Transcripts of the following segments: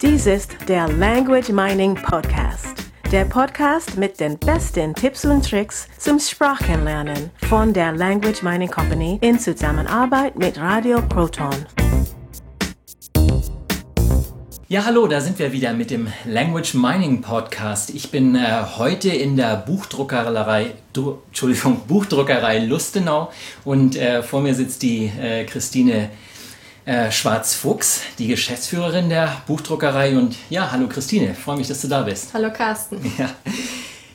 Dies ist der Language Mining Podcast. Der Podcast mit den besten Tipps und Tricks zum Sprachenlernen von der Language Mining Company in Zusammenarbeit mit Radio Proton. Ja, hallo, da sind wir wieder mit dem Language Mining Podcast. Ich bin äh, heute in der Buchdruckerei, du, Entschuldigung, Buchdruckerei Lustenau und äh, vor mir sitzt die äh, Christine äh, Schwarz-Fuchs, die Geschäftsführerin der Buchdruckerei. Und ja, hallo Christine, freue mich, dass du da bist. Hallo Carsten. Ja.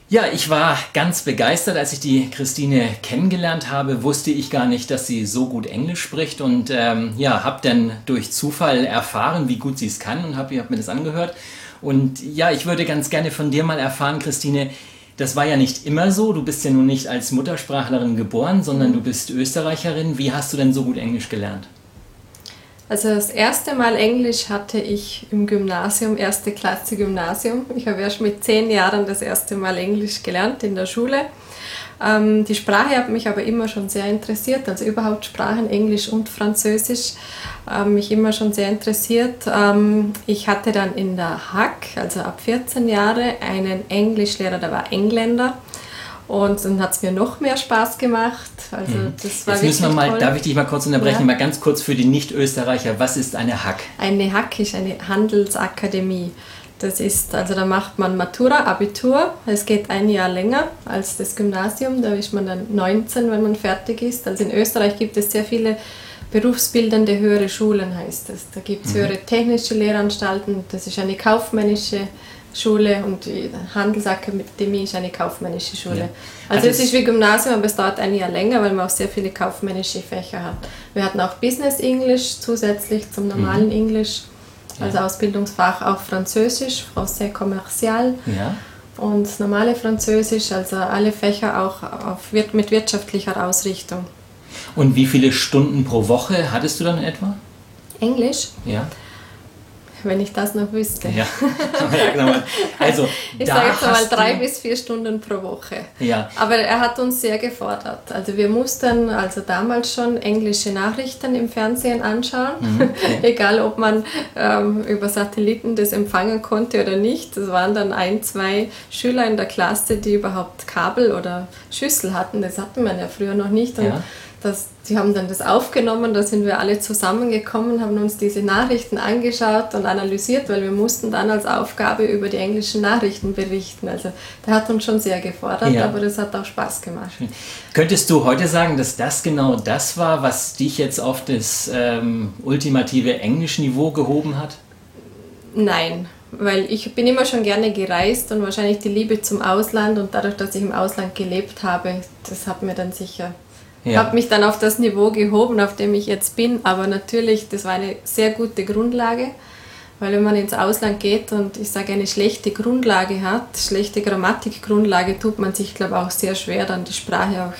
Ja, ich war ganz begeistert, als ich die Christine kennengelernt habe. Wusste ich gar nicht, dass sie so gut Englisch spricht und ähm, ja, habe dann durch Zufall erfahren, wie gut sie es kann und habe hab mir das angehört. Und ja, ich würde ganz gerne von dir mal erfahren, Christine. Das war ja nicht immer so. Du bist ja nun nicht als Muttersprachlerin geboren, sondern du bist Österreicherin. Wie hast du denn so gut Englisch gelernt? Also das erste Mal Englisch hatte ich im Gymnasium, erste Klasse Gymnasium. Ich habe erst mit zehn Jahren das erste Mal Englisch gelernt in der Schule. Ähm, die Sprache hat mich aber immer schon sehr interessiert, also überhaupt Sprachen, Englisch und Französisch, ähm, mich immer schon sehr interessiert. Ähm, ich hatte dann in der Hack, also ab 14 Jahre, einen Englischlehrer, der war Engländer. Und dann hat es mir noch mehr Spaß gemacht. Also mhm. das war Jetzt müssen wir mal, toll. darf ich dich mal kurz unterbrechen, ja. mal ganz kurz für die Nicht-Österreicher, was ist eine Hack? Eine Hack ist eine Handelsakademie. Das ist, also da macht man Matura, Abitur. Es geht ein Jahr länger als das Gymnasium. Da ist man dann 19, wenn man fertig ist. Also in Österreich gibt es sehr viele berufsbildende höhere Schulen, heißt es. Da gibt es mhm. höhere technische Lehranstalten. Das ist eine kaufmännische Schule und die Handelsakademie ist eine kaufmännische Schule. Ja. Also, also es ist wie Gymnasium, aber es dauert ein Jahr länger, weil man auch sehr viele kaufmännische Fächer hat. Wir hatten auch Business English zusätzlich zum normalen mhm. Englisch, also ja. Ausbildungsfach auch Französisch, Français Commercial. Ja. Und normale Französisch, also alle Fächer auch auf, mit wirtschaftlicher Ausrichtung. Und wie viele Stunden pro Woche hattest du dann etwa? Englisch? Ja wenn ich das noch wüsste. Ja, genau. Also, ich sage jetzt mal drei bis vier Stunden pro Woche. Ja. Aber er hat uns sehr gefordert. Also wir mussten also damals schon englische Nachrichten im Fernsehen anschauen, mhm. egal ob man ähm, über Satelliten das empfangen konnte oder nicht. Das waren dann ein, zwei Schüler in der Klasse, die überhaupt Kabel oder Schüssel hatten. Das hatten man ja früher noch nicht. Und ja das, die haben dann das aufgenommen, da sind wir alle zusammengekommen, haben uns diese Nachrichten angeschaut und analysiert, weil wir mussten dann als Aufgabe über die englischen Nachrichten berichten. Also der hat uns schon sehr gefordert, ja. aber das hat auch Spaß gemacht. Könntest du heute sagen, dass das genau das war, was dich jetzt auf das ähm, ultimative Englischniveau gehoben hat? Nein, weil ich bin immer schon gerne gereist und wahrscheinlich die Liebe zum Ausland und dadurch, dass ich im Ausland gelebt habe, das hat mir dann sicher ja. habe mich dann auf das Niveau gehoben, auf dem ich jetzt bin. Aber natürlich, das war eine sehr gute Grundlage, weil wenn man ins Ausland geht und ich sage eine schlechte Grundlage hat, schlechte Grammatikgrundlage, tut man sich, glaube ich, auch sehr schwer, dann die Sprache auch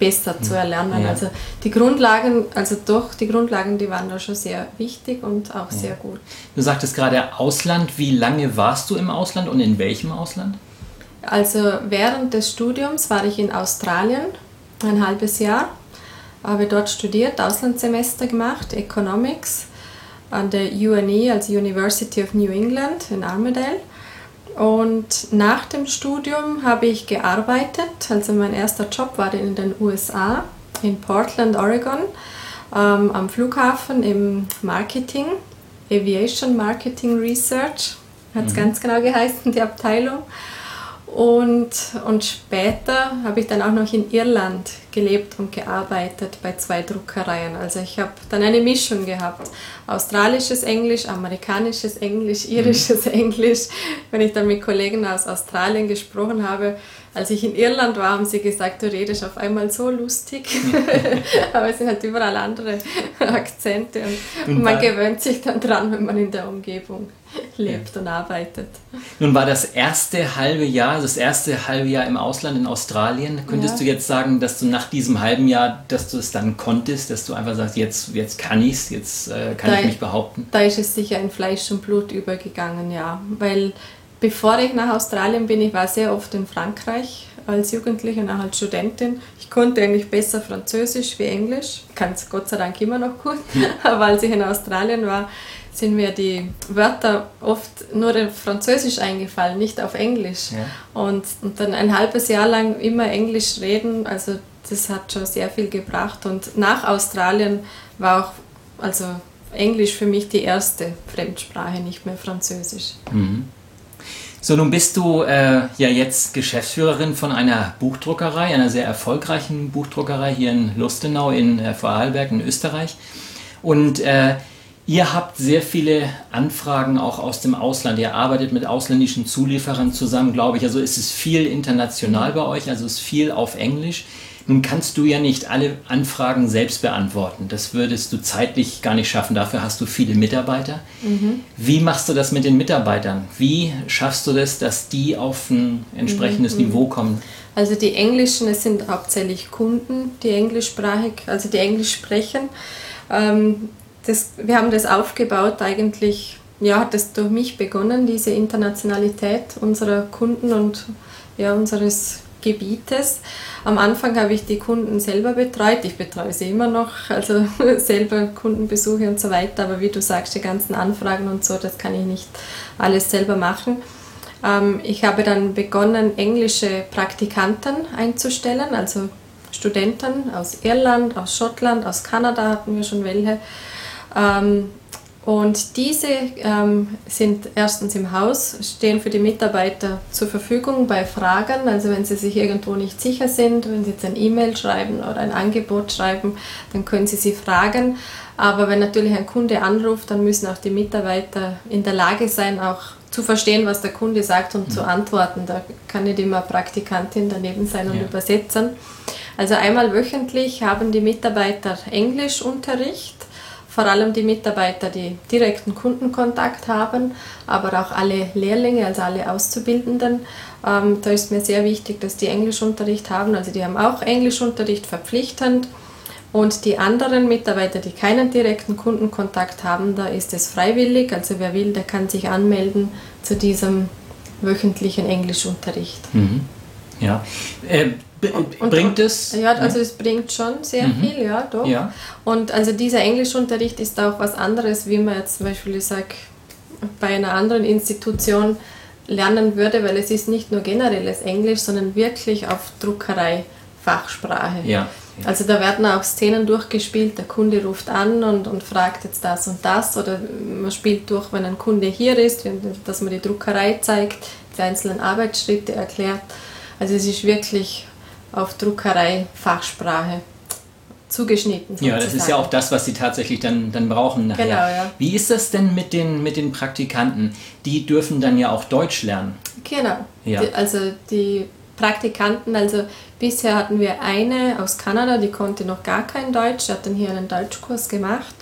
besser zu erlernen. Ja. Also die Grundlagen, also doch, die Grundlagen, die waren da schon sehr wichtig und auch ja. sehr gut. Du sagtest gerade Ausland. Wie lange warst du im Ausland und in welchem Ausland? Also während des Studiums war ich in Australien ein halbes Jahr. Habe dort studiert, Auslandssemester gemacht, Economics an der UNE, also University of New England in Armidale. Und nach dem Studium habe ich gearbeitet. Also mein erster Job war in den USA, in Portland, Oregon, ähm, am Flughafen im Marketing, Aviation Marketing Research, hat es mhm. ganz genau geheißen, die Abteilung. Und, und später habe ich dann auch noch in Irland gelebt und gearbeitet bei zwei Druckereien. Also ich habe dann eine Mischung gehabt. Australisches Englisch, amerikanisches Englisch, irisches mhm. Englisch. Wenn ich dann mit Kollegen aus Australien gesprochen habe, als ich in Irland war, haben sie gesagt, du redest auf einmal so lustig. Aber es sind halt überall andere Akzente und, und man gewöhnt sich dann dran, wenn man in der Umgebung lebt und arbeitet. Nun war das erste halbe Jahr, also das erste halbe Jahr im Ausland in Australien. Könntest ja. du jetzt sagen, dass du nach diesem halben Jahr, dass du es dann konntest, dass du einfach sagst, jetzt, jetzt kann ich es, jetzt äh, kann da, ich mich behaupten? Da ist es sicher in Fleisch und Blut übergegangen, ja. Weil Bevor ich nach Australien bin, ich war sehr oft in Frankreich als Jugendliche und auch als Studentin. Ich konnte eigentlich besser Französisch wie Englisch. Kann es Gott sei Dank immer noch gut. Aber als ich in Australien war, sind mir die Wörter oft nur in Französisch eingefallen, nicht auf Englisch. Ja. Und, und dann ein halbes Jahr lang immer Englisch reden, also das hat schon sehr viel gebracht. Und nach Australien war auch also Englisch für mich die erste Fremdsprache, nicht mehr Französisch. Mhm. So, nun bist du äh, ja jetzt Geschäftsführerin von einer Buchdruckerei, einer sehr erfolgreichen Buchdruckerei hier in Lustenau in äh, Vorarlberg in Österreich. Und äh, ihr habt sehr viele Anfragen auch aus dem Ausland. Ihr arbeitet mit ausländischen Zulieferern zusammen, glaube ich. Also ist es viel international bei euch, also ist viel auf Englisch. Nun kannst du ja nicht alle Anfragen selbst beantworten. Das würdest du zeitlich gar nicht schaffen. Dafür hast du viele Mitarbeiter. Mhm. Wie machst du das mit den Mitarbeitern? Wie schaffst du das, dass die auf ein entsprechendes mhm. Niveau kommen? Also die Englischen, es sind hauptsächlich Kunden, die englischsprachig, also die Englisch sprechen. Ähm, das, wir haben das aufgebaut eigentlich, ja, hat das durch mich begonnen, diese Internationalität unserer Kunden und ja, unseres Gebietes. Am Anfang habe ich die Kunden selber betreut. Ich betreue sie immer noch, also selber Kundenbesuche und so weiter. Aber wie du sagst, die ganzen Anfragen und so, das kann ich nicht alles selber machen. Ähm, ich habe dann begonnen, englische Praktikanten einzustellen, also Studenten aus Irland, aus Schottland, aus Kanada hatten wir schon welche. Und diese ähm, sind erstens im Haus, stehen für die Mitarbeiter zur Verfügung bei Fragen. Also wenn sie sich irgendwo nicht sicher sind, wenn sie jetzt ein E-Mail schreiben oder ein Angebot schreiben, dann können sie sie fragen. Aber wenn natürlich ein Kunde anruft, dann müssen auch die Mitarbeiter in der Lage sein, auch zu verstehen, was der Kunde sagt und mhm. zu antworten. Da kann nicht immer Praktikantin daneben sein und ja. übersetzen. Also einmal wöchentlich haben die Mitarbeiter Englischunterricht vor allem die Mitarbeiter, die direkten Kundenkontakt haben, aber auch alle Lehrlinge, also alle Auszubildenden. Ähm, da ist mir sehr wichtig, dass die Englischunterricht haben. Also die haben auch Englischunterricht verpflichtend. Und die anderen Mitarbeiter, die keinen direkten Kundenkontakt haben, da ist es freiwillig. Also wer will, der kann sich anmelden zu diesem wöchentlichen Englischunterricht. Mhm. Ja. Äh, und, bringt es? Ja, also es bringt schon sehr mhm. viel, ja, doch. Ja. Und also dieser Englischunterricht ist auch was anderes, wie man jetzt zum Beispiel, ich sag, bei einer anderen Institution lernen würde, weil es ist nicht nur generelles Englisch, sondern wirklich auf Druckerei Fachsprache. Ja. Also da werden auch Szenen durchgespielt, der Kunde ruft an und, und fragt jetzt das und das oder man spielt durch, wenn ein Kunde hier ist, dass man die Druckerei zeigt, die einzelnen Arbeitsschritte erklärt. Also es ist wirklich auf Druckerei, Fachsprache zugeschnitten. Sozusagen. Ja, das ist ja auch das, was sie tatsächlich dann, dann brauchen nachher. Genau, ja. Wie ist das denn mit den, mit den Praktikanten? Die dürfen dann ja auch Deutsch lernen. Genau. Ja. Die, also die Praktikanten, also bisher hatten wir eine aus Kanada, die konnte noch gar kein Deutsch, hat dann hier einen Deutschkurs gemacht.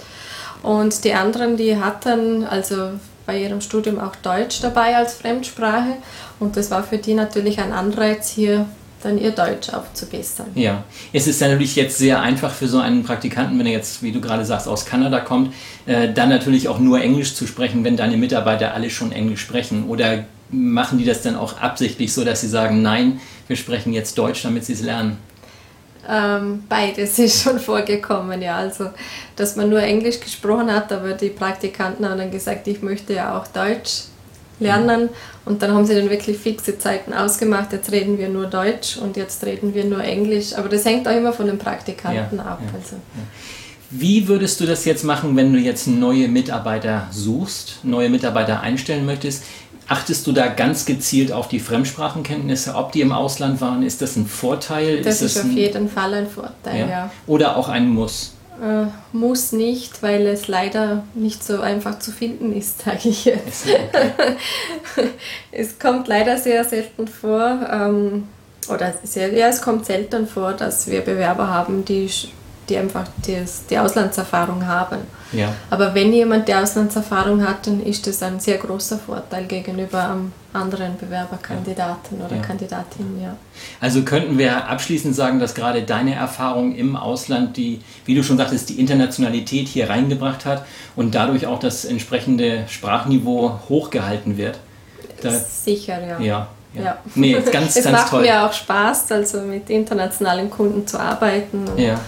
Und die anderen, die hatten also bei ihrem Studium auch Deutsch dabei als Fremdsprache. Und das war für die natürlich ein Anreiz, hier dann ihr Deutsch aufzubessern. Ja, es ist natürlich jetzt sehr einfach für so einen Praktikanten, wenn er jetzt, wie du gerade sagst, aus Kanada kommt, äh, dann natürlich auch nur Englisch zu sprechen, wenn deine Mitarbeiter alle schon Englisch sprechen. Oder machen die das dann auch absichtlich so, dass sie sagen, nein, wir sprechen jetzt Deutsch, damit sie es lernen? Ähm, beides ist schon vorgekommen, ja. Also, dass man nur Englisch gesprochen hat, aber die Praktikanten haben dann gesagt, ich möchte ja auch Deutsch lernen. Und dann haben sie dann wirklich fixe Zeiten ausgemacht. Jetzt reden wir nur Deutsch und jetzt reden wir nur Englisch. Aber das hängt auch immer von den Praktikanten ja, ab. Ja, also. Ja. Wie würdest du das jetzt machen, wenn du jetzt neue Mitarbeiter suchst, neue Mitarbeiter einstellen möchtest? Achtest du da ganz gezielt auf die Fremdsprachenkenntnisse, ob die im Ausland waren? Ist das ein Vorteil? Das ist, ist auf jeden Fall ein Vorteil, ja. Oder auch ein Muss? Äh, muss nicht, weil es leider nicht so einfach zu finden ist, sage ich jetzt. Okay. es kommt leider sehr selten vor, ähm, oder sehr, ja, es kommt selten vor, dass wir Bewerber haben, die die einfach das, die Auslandserfahrung haben. Ja. Aber wenn jemand die Auslandserfahrung hat, dann ist das ein sehr großer Vorteil gegenüber anderen Bewerberkandidaten ja. oder ja. Kandidatinnen. Ja. Also könnten wir abschließend sagen, dass gerade deine Erfahrung im Ausland, die, wie du schon sagtest, die Internationalität hier reingebracht hat und dadurch auch das entsprechende Sprachniveau hochgehalten wird. Da, Sicher, ja. Ja, ja. ja. Nee, ganz, es ganz macht toll. mir auch Spaß, also mit internationalen Kunden zu arbeiten. ja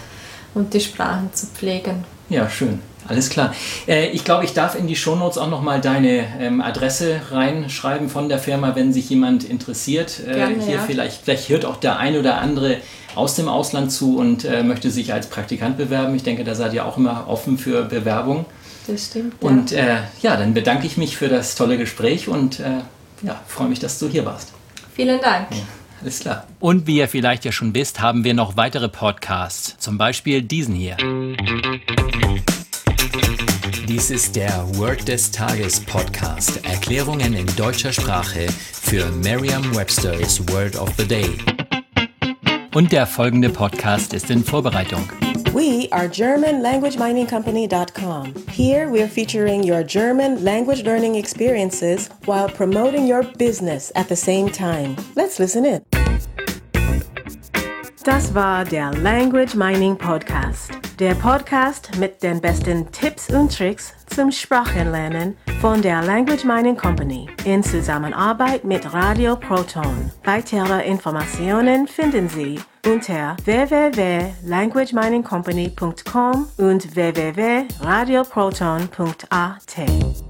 und die Sprachen zu pflegen. Ja, schön. Alles klar. Äh, ich glaube, ich darf in die Shownotes auch nochmal deine ähm, Adresse reinschreiben von der Firma, wenn sich jemand interessiert. Äh, Gerne, hier ja. vielleicht, vielleicht hört auch der ein oder andere aus dem Ausland zu und äh, möchte sich als Praktikant bewerben. Ich denke, da seid ihr auch immer offen für Bewerbung. Das stimmt. Und ja. äh, ja, dann bedanke ich mich für das tolle Gespräch und äh, ja, freue mich, dass du hier warst. Vielen Dank. Alles klar. Und wie ihr vielleicht ja schon wisst, haben wir noch weitere Podcasts. Zum Beispiel diesen hier. Dies ist der Word des Tages Podcast. Erklärungen in deutscher Sprache für Merriam-Webster's Word of the Day. Und der folgende Podcast ist in Vorbereitung. We are GermanLanguageMiningCompany.com. Here we're featuring your German language learning experiences while promoting your business at the same time. Let's listen in. Das war der Language Mining Podcast. Der Podcast mit den besten Tipps und Tricks zum Sprachenlernen von der Language Mining Company in Zusammenarbeit mit Radio Proton. Weitere Informationen finden Sie unter www.languageminingcompany.com und www.radioproton.at.